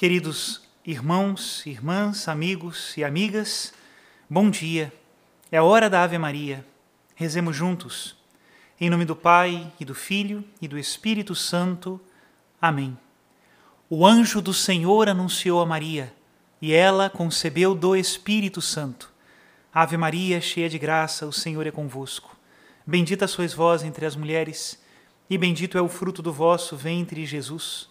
Queridos irmãos, irmãs, amigos e amigas, bom dia. É a hora da Ave Maria. Rezemos juntos. Em nome do Pai e do Filho e do Espírito Santo. Amém. O anjo do Senhor anunciou a Maria, e ela concebeu do Espírito Santo. Ave Maria, cheia de graça, o Senhor é convosco. Bendita sois vós entre as mulheres, e bendito é o fruto do vosso ventre, Jesus.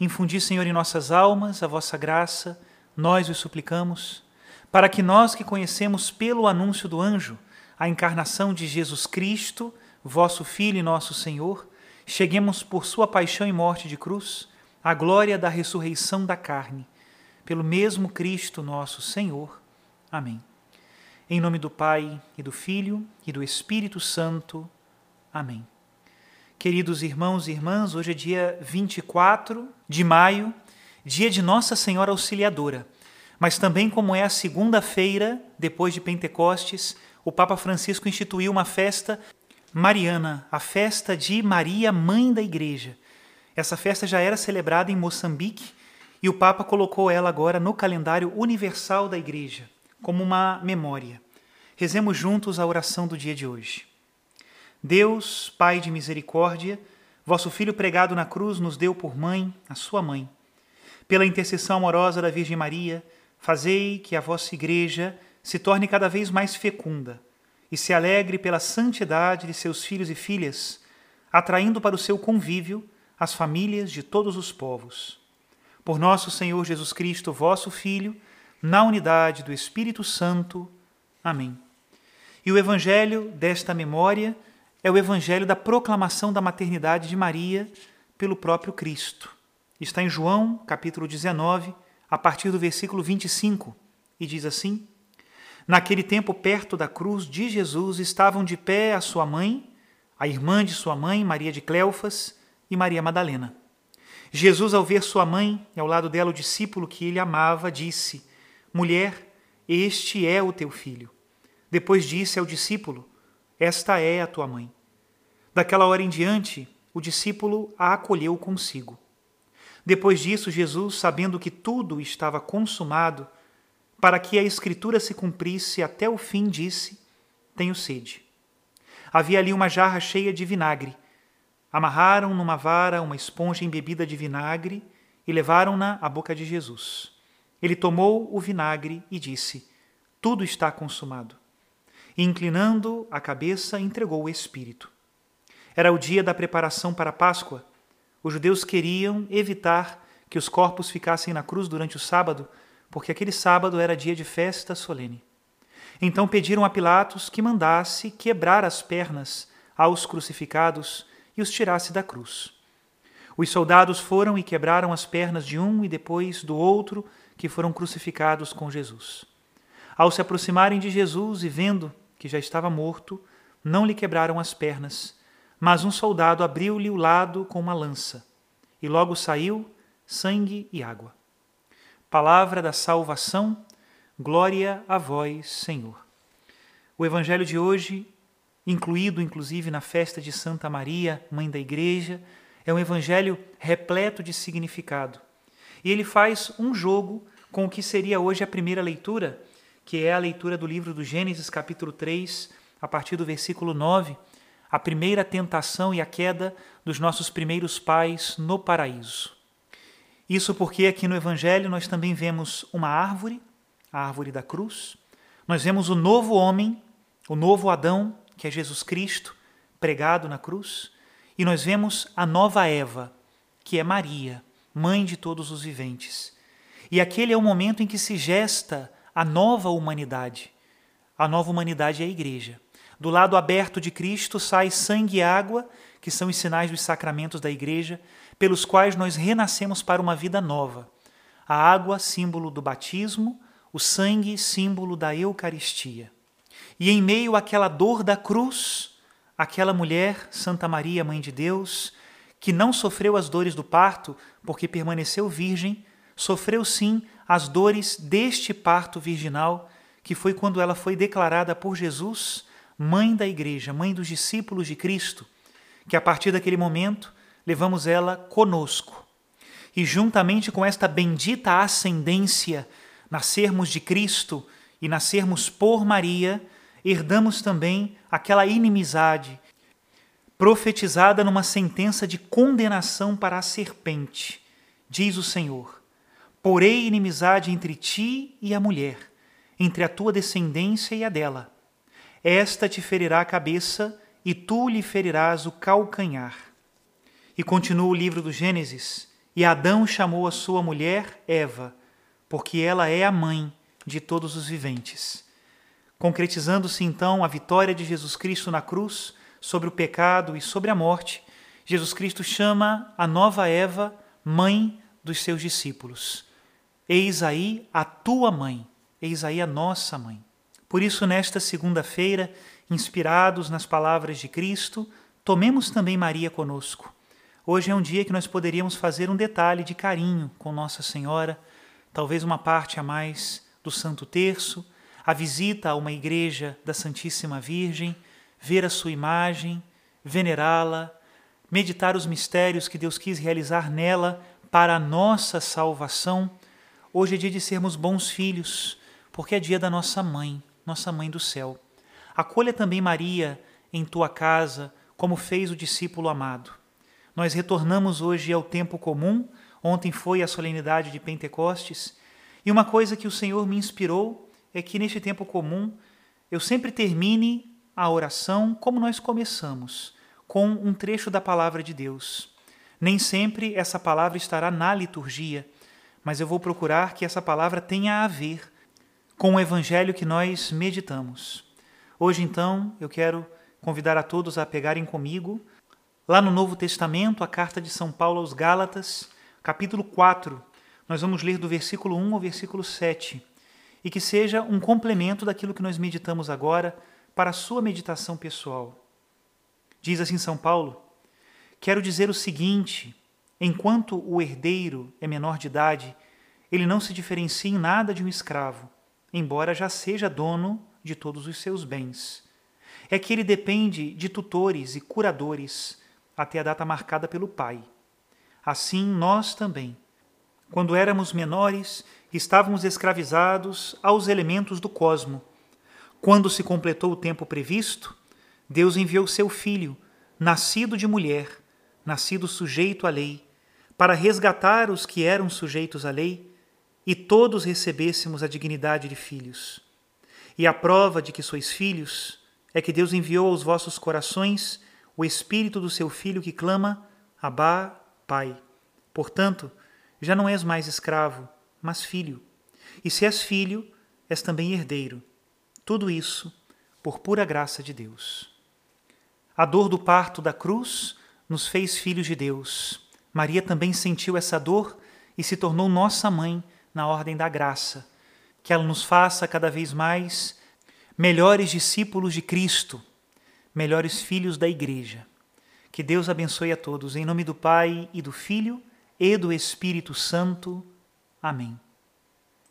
Infundi, Senhor, em nossas almas a vossa graça, nós os suplicamos, para que nós que conhecemos pelo anúncio do anjo a encarnação de Jesus Cristo, vosso Filho e nosso Senhor, cheguemos por sua paixão e morte de cruz à glória da ressurreição da carne, pelo mesmo Cristo nosso Senhor. Amém. Em nome do Pai e do Filho e do Espírito Santo. Amém. Queridos irmãos e irmãs, hoje é dia 24 de maio, dia de Nossa Senhora Auxiliadora. Mas também, como é a segunda-feira depois de Pentecostes, o Papa Francisco instituiu uma festa mariana, a festa de Maria, Mãe da Igreja. Essa festa já era celebrada em Moçambique e o Papa colocou ela agora no calendário universal da Igreja, como uma memória. Rezemos juntos a oração do dia de hoje. Deus, Pai de misericórdia, vosso Filho pregado na cruz nos deu por mãe, a sua mãe. Pela intercessão amorosa da Virgem Maria, fazei que a vossa Igreja se torne cada vez mais fecunda e se alegre pela santidade de seus filhos e filhas, atraindo para o seu convívio as famílias de todos os povos. Por nosso Senhor Jesus Cristo, vosso Filho, na unidade do Espírito Santo. Amém. E o Evangelho desta memória é o evangelho da proclamação da maternidade de Maria pelo próprio Cristo. Está em João, capítulo 19, a partir do versículo 25, e diz assim: Naquele tempo, perto da cruz de Jesus, estavam de pé a sua mãe, a irmã de sua mãe, Maria de Cleofas, e Maria Madalena. Jesus, ao ver sua mãe e ao lado dela o discípulo que ele amava, disse: Mulher, este é o teu filho. Depois disse ao discípulo: esta é a tua mãe. Daquela hora em diante, o discípulo a acolheu consigo. Depois disso, Jesus, sabendo que tudo estava consumado, para que a Escritura se cumprisse até o fim, disse: Tenho sede. Havia ali uma jarra cheia de vinagre. Amarraram numa vara uma esponja embebida de vinagre e levaram-na à boca de Jesus. Ele tomou o vinagre e disse: Tudo está consumado e, inclinando a cabeça, entregou o Espírito. Era o dia da preparação para a Páscoa. Os judeus queriam evitar que os corpos ficassem na cruz durante o sábado, porque aquele sábado era dia de festa solene. Então pediram a Pilatos que mandasse quebrar as pernas aos crucificados e os tirasse da cruz. Os soldados foram e quebraram as pernas de um e depois do outro que foram crucificados com Jesus. Ao se aproximarem de Jesus e vendo que já estava morto, não lhe quebraram as pernas, mas um soldado abriu-lhe o lado com uma lança, e logo saiu sangue e água. Palavra da salvação, glória a vós, Senhor. O evangelho de hoje, incluído inclusive na festa de Santa Maria, mãe da Igreja, é um evangelho repleto de significado. E ele faz um jogo com o que seria hoje a primeira leitura que é a leitura do livro do Gênesis, capítulo 3, a partir do versículo 9, a primeira tentação e a queda dos nossos primeiros pais no paraíso. Isso porque aqui no Evangelho nós também vemos uma árvore, a árvore da cruz. Nós vemos o novo homem, o novo Adão, que é Jesus Cristo, pregado na cruz. E nós vemos a nova Eva, que é Maria, mãe de todos os viventes. E aquele é o momento em que se gesta a nova humanidade. A nova humanidade é a igreja. Do lado aberto de Cristo sai sangue e água, que são os sinais dos sacramentos da igreja, pelos quais nós renascemos para uma vida nova. A água, símbolo do batismo, o sangue, símbolo da Eucaristia. E em meio àquela dor da cruz, aquela mulher, Santa Maria, Mãe de Deus, que não sofreu as dores do parto porque permaneceu virgem, sofreu sim as dores deste parto virginal, que foi quando ela foi declarada por Jesus mãe da igreja, mãe dos discípulos de Cristo, que a partir daquele momento levamos ela conosco. E juntamente com esta bendita ascendência, nascermos de Cristo e nascermos por Maria, herdamos também aquela inimizade profetizada numa sentença de condenação para a serpente. Diz o Senhor: Porei inimizade entre ti e a mulher, entre a tua descendência e a dela. Esta te ferirá a cabeça e tu lhe ferirás o calcanhar. E continua o livro do Gênesis: E Adão chamou a sua mulher Eva, porque ela é a mãe de todos os viventes. Concretizando-se então a vitória de Jesus Cristo na cruz sobre o pecado e sobre a morte, Jesus Cristo chama a nova Eva mãe dos seus discípulos. Eis aí a tua mãe, eis aí a nossa mãe. Por isso, nesta segunda-feira, inspirados nas palavras de Cristo, tomemos também Maria conosco Hoje é um dia que nós poderíamos fazer um detalhe de carinho com Nossa Senhora, talvez uma parte a mais do Santo Terço, a visita a uma igreja da Santíssima Virgem, ver a sua imagem, venerá-la, meditar os mistérios que Deus quis realizar nela para a nossa salvação. Hoje é dia de sermos bons filhos, porque é dia da nossa mãe, nossa mãe do céu. Acolha também Maria em tua casa, como fez o discípulo amado. Nós retornamos hoje ao tempo comum. Ontem foi a solenidade de Pentecostes. E uma coisa que o Senhor me inspirou é que neste tempo comum eu sempre termine a oração como nós começamos, com um trecho da palavra de Deus. Nem sempre essa palavra estará na liturgia, mas eu vou procurar que essa palavra tenha a ver com o evangelho que nós meditamos. Hoje, então, eu quero convidar a todos a pegarem comigo Lá no Novo Testamento, a carta de São Paulo aos Gálatas, capítulo 4, nós vamos ler do versículo 1 ao versículo 7, e que seja um complemento daquilo que nós meditamos agora para a sua meditação pessoal. Diz assim São Paulo: Quero dizer o seguinte: enquanto o herdeiro é menor de idade, ele não se diferencia em nada de um escravo, embora já seja dono de todos os seus bens. É que ele depende de tutores e curadores até a data marcada pelo Pai. Assim nós também, quando éramos menores, estávamos escravizados aos elementos do cosmo. Quando se completou o tempo previsto, Deus enviou seu Filho, nascido de mulher, nascido sujeito à lei, para resgatar os que eram sujeitos à lei e todos recebêssemos a dignidade de filhos. E a prova de que sois filhos é que Deus enviou aos vossos corações o espírito do seu filho que clama: Abá, Pai. Portanto, já não és mais escravo, mas filho. E se és filho, és também herdeiro. Tudo isso por pura graça de Deus. A dor do parto da cruz nos fez filhos de Deus. Maria também sentiu essa dor e se tornou nossa mãe na ordem da graça. Que ela nos faça cada vez mais melhores discípulos de Cristo melhores filhos da Igreja. Que Deus abençoe a todos, em nome do Pai e do Filho e do Espírito Santo. Amém.